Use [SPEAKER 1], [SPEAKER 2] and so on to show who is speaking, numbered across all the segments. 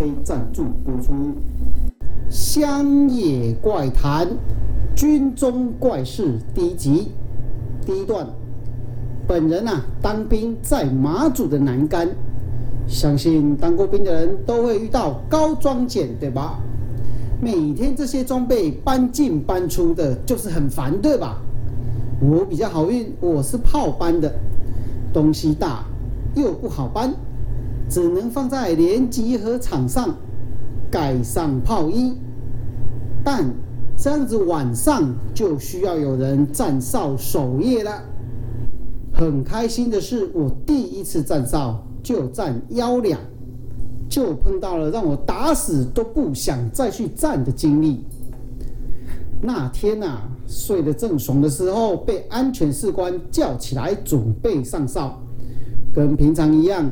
[SPEAKER 1] 啡赞助播出，《乡野怪谈》军中怪事第一集第一段。本人啊，当兵在马祖的南竿，相信当过兵的人都会遇到高装检，对吧？每天这些装备搬进搬出的，就是很烦，对吧？我比较好运，我是炮班的，东西大又不好搬。只能放在连集合场上盖上炮衣，但这样子晚上就需要有人站哨守夜了。很开心的是，我第一次站哨就站幺两，就碰到了让我打死都不想再去站的经历。那天呐，睡得正爽的时候，被安全士官叫起来准备上哨，跟平常一样。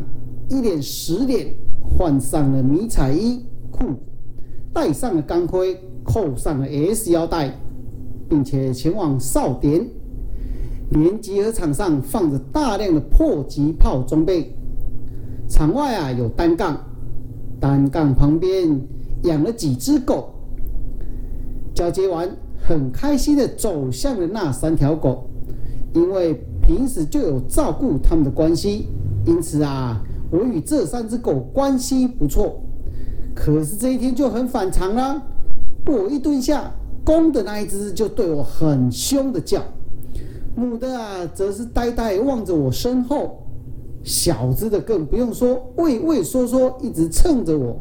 [SPEAKER 1] 一脸十脸，换上了迷彩衣裤，戴上了钢盔，扣上了 S 腰带，并且前往哨点。连集合场上放着大量的迫击炮装备，场外啊有单杠，单杠旁边养了几只狗。交接完，很开心的走向了那三条狗，因为平时就有照顾他们的关系，因此啊。我与这三只狗关系不错，可是这一天就很反常啦。我一蹲下，公的那一只就对我很凶的叫，母的啊则是呆呆望着我身后，小只的更不用说，畏畏缩缩一直蹭着我。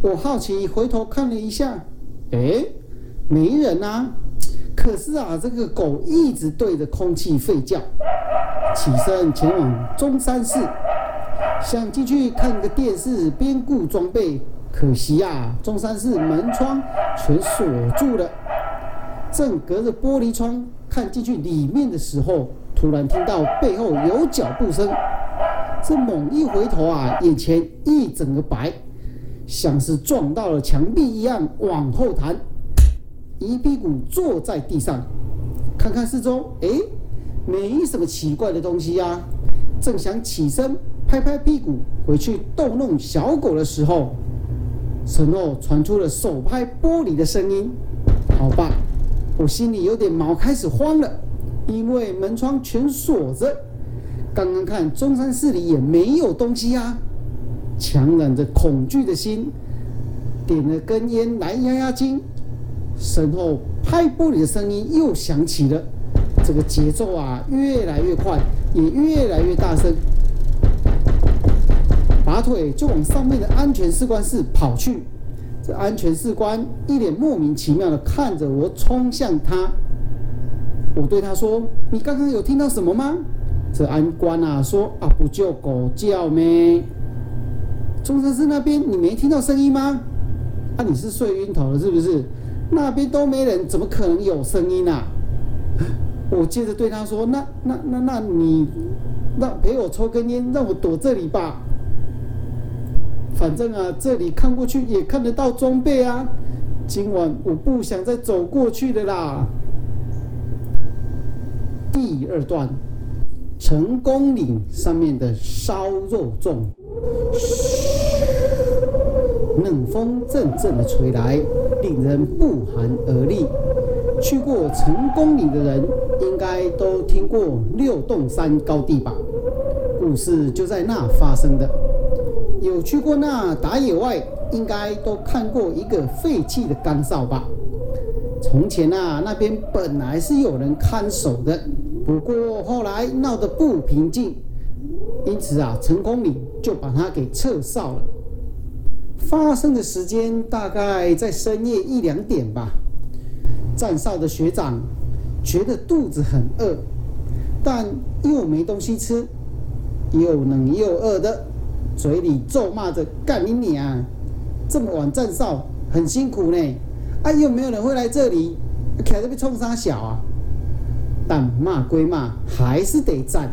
[SPEAKER 1] 我好奇回头看了一下，哎，没人啊。可是啊，这个狗一直对着空气吠叫。起身前往中山市。想进去看个电视，边顾装备，可惜呀，中山市门窗全锁住了。正隔着玻璃窗看进去里面的时候，突然听到背后有脚步声。这猛一回头啊，眼前一整个白，像是撞到了墙壁一样，往后弹，一屁股坐在地上。看看四周，哎，没什么奇怪的东西呀。正想起身。拍拍屁股回去逗弄小狗的时候，身后传出了手拍玻璃的声音。好吧，我心里有点毛，开始慌了，因为门窗全锁着。刚刚看中山市里也没有东西啊，强忍着恐惧的心，点了根烟来压压惊。身后拍玻璃的声音又响起了，这个节奏啊越来越快，也越来越大声。拔腿就往上面的安全士官室跑去。这安全士官一脸莫名其妙的看着我冲向他。我对他说：“你刚刚有听到什么吗？”这安官啊说：“啊，不就狗叫咩？中山市那边你没听到声音吗？啊，你是睡晕头了是不是？那边都没人，怎么可能有声音啊？”我接着对他说：“那那那那你让陪我抽根烟，让我躲这里吧。”反正啊，这里看过去也看得到装备啊。今晚我不想再走过去的啦。第二段，成功岭上面的烧肉粽，冷风阵阵的吹来，令人不寒而栗。去过成功岭的人，应该都听过六洞山高地吧？故事就在那发生的。有去过那打野外，应该都看过一个废弃的岗哨吧？从前啊，那边本来是有人看守的，不过后来闹得不平静，因此啊，成功岭就把它给撤哨了。发生的时间大概在深夜一两点吧。站哨的学长觉得肚子很饿，但又没东西吃，又冷又饿的。嘴里咒骂着“干你娘”，这么晚站哨很辛苦呢。啊，又没有人会来这里，开这边冲啥小啊？但骂归骂，还是得站。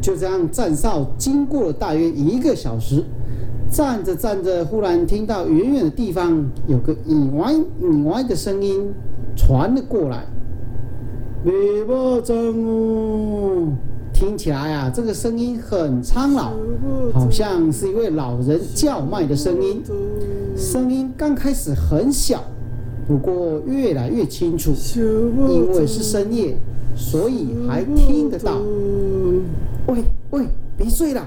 [SPEAKER 1] 就这样站哨，经过了大约一个小时，站着站着，忽然听到远远的地方有个“你歪你歪”的声音传了过来。别不站哦！听起来啊，这个声音很苍老，好像是一位老人叫卖的声音。声音刚开始很小，不过越来越清楚，因为是深夜，所以还听得到。喂喂，别睡了，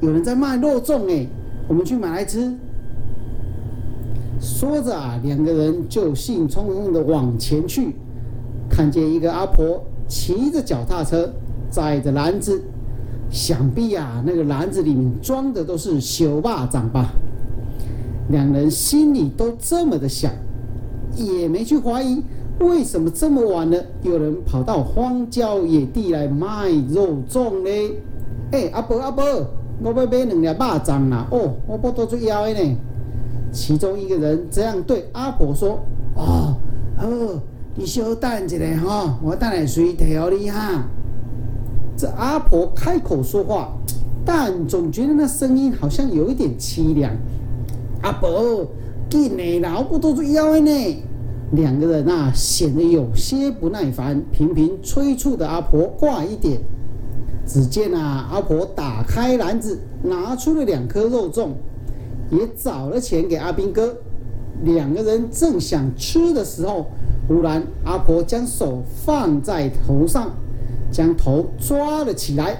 [SPEAKER 1] 有人在卖肉粽哎，我们去买来吃。说着啊，两个人就兴冲冲的往前去，看见一个阿婆骑着脚踏车。载着篮子，想必呀，那个篮子里面装的都是小巴掌吧。两人心里都这么的想，也没去怀疑为什么这么晚了，有人跑到荒郊野地来卖肉粽呢？哎，阿伯阿伯，我要买两粒巴掌啦！哦，我不多做腰的呢。其中一个人这样对阿婆说：“哦，好，你稍等一下哈，我等下随调你哈。”这阿婆开口说话，但总觉得那声音好像有一点凄凉。阿婆，给你，老不都是腰呢？两个人啊，显得有些不耐烦，频频催促的阿婆快一点。只见啊，阿婆打开篮子，拿出了两颗肉粽，也找了钱给阿兵哥。两个人正想吃的时候，忽然阿婆将手放在头上。将头抓了起来，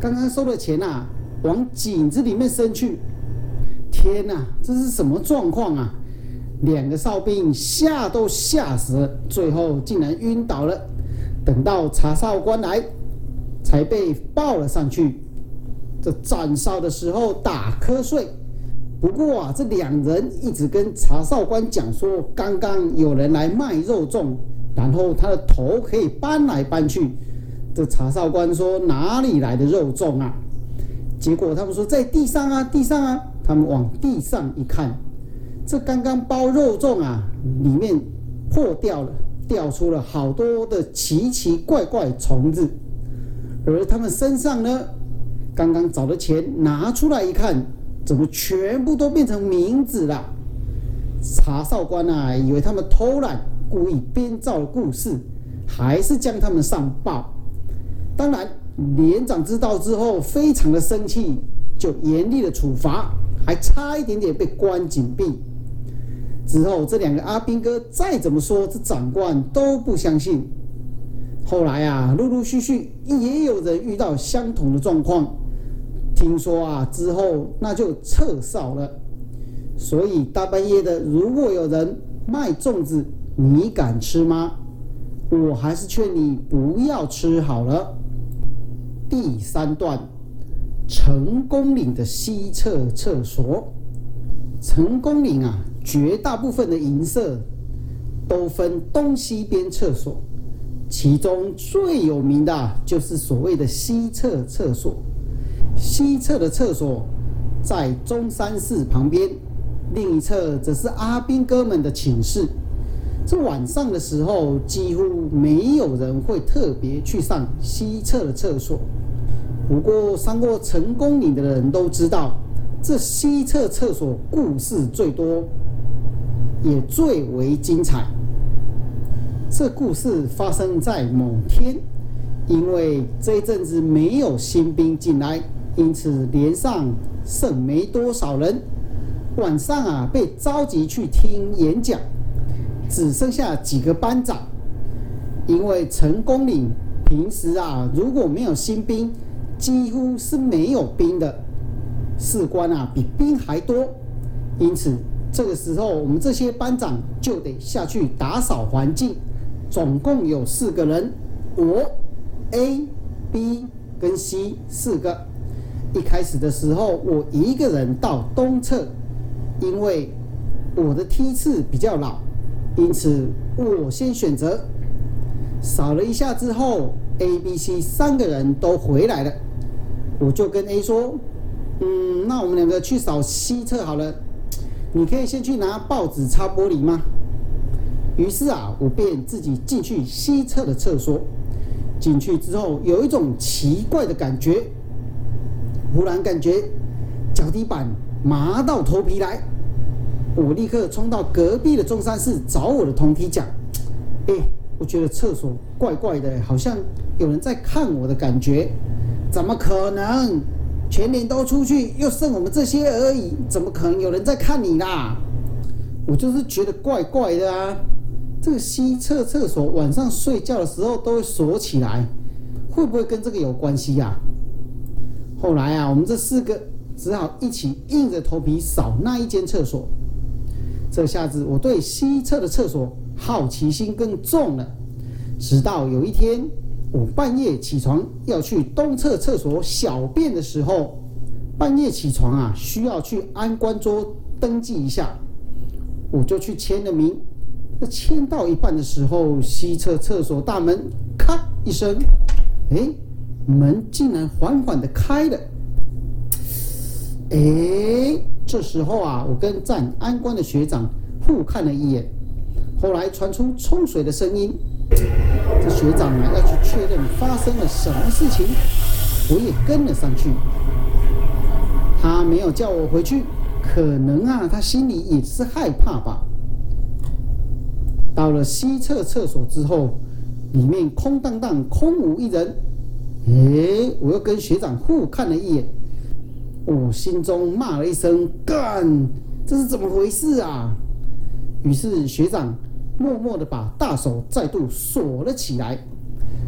[SPEAKER 1] 刚刚收的钱呐，往井子里面伸去。天哪，这是什么状况啊？两个哨兵吓都吓死了，最后竟然晕倒了。等到查哨官来，才被抱了上去。这站哨的时候打瞌睡。不过啊，这两人一直跟查哨官讲说，刚刚有人来卖肉粽。然后他的头可以搬来搬去，这查哨官说哪里来的肉粽啊？结果他们说在地上啊，地上啊。他们往地上一看，这刚刚包肉粽啊，里面破掉了，掉出了好多的奇奇怪怪虫子。而他们身上呢，刚刚找的钱拿出来一看，怎么全部都变成冥纸了？查哨官啊，以为他们偷懒。故意编造的故事，还是将他们上报。当然，连长知道之后非常的生气，就严厉的处罚，还差一点点被关紧闭。之后，这两个阿兵哥再怎么说，这长官都不相信。后来啊，陆陆续续也有人遇到相同的状况。听说啊，之后那就撤哨了。所以大半夜的，如果有人卖粽子，你敢吃吗？我还是劝你不要吃好了。第三段，成功岭的西侧厕所。成功岭啊，绝大部分的银色都分东西边厕所，其中最有名的就是所谓的西侧厕所。西侧的厕所在中山寺旁边，另一侧则是阿兵哥们的寝室。这晚上的时候，几乎没有人会特别去上西侧的厕所。不过，上过成功岭的人都知道，这西侧厕所故事最多，也最为精彩。这故事发生在某天，因为这一阵子没有新兵进来，因此连上剩没多少人。晚上啊，被召集去听演讲。只剩下几个班长，因为成功岭平时啊，如果没有新兵，几乎是没有兵的，士官啊比兵还多，因此这个时候我们这些班长就得下去打扫环境。总共有四个人，我 A、B 跟 C 四个。一开始的时候，我一个人到东侧，因为我的梯次比较老。因此，我先选择。扫了一下之后，A、B、C 三个人都回来了。我就跟 A 说：“嗯，那我们两个去扫西侧好了。你可以先去拿报纸擦玻璃吗？”于是啊，我便自己进去西侧的厕所。进去之后，有一种奇怪的感觉，忽然感觉脚底板麻到头皮来。我立刻冲到隔壁的中山市找我的同梯讲：“哎，我觉得厕所怪。”怪的，好像有人在看我的感觉。怎么可能？全年都出去，又剩我们这些而已，怎么可能有人在看你啦？我就是觉得怪怪的啊。这个西侧厕所晚上睡觉的时候都会锁起来，会不会跟这个有关系呀？后来啊，我们这四个只好一起硬着头皮扫那一间厕所。这下子我对西侧的厕所好奇心更重了。直到有一天。我半夜起床要去东侧厕所小便的时候，半夜起床啊，需要去安官桌登记一下，我就去签了名。那签到一半的时候，西侧厕所大门咔一声，哎，门竟然缓缓的开了。哎，这时候啊，我跟站安官的学长互看了一眼，后来传出冲水的声音。这学长呢，要去确认发生了什么事情，我也跟了上去。他没有叫我回去，可能啊，他心里也是害怕吧。到了西侧厕所之后，里面空荡荡，空无一人。哎，我又跟学长互看了一眼，我心中骂了一声：“干，这是怎么回事啊？”于是学长。默默的把大手再度锁了起来。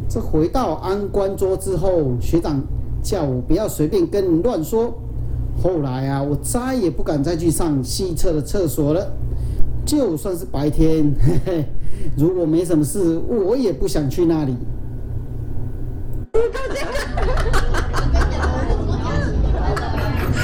[SPEAKER 1] 这回到安官桌之后，学长叫我不要随便跟人乱说。后来啊，我再也不敢再去上西侧的厕所了。就算是白天，嘿嘿，如果没什么事，我也不想去那里。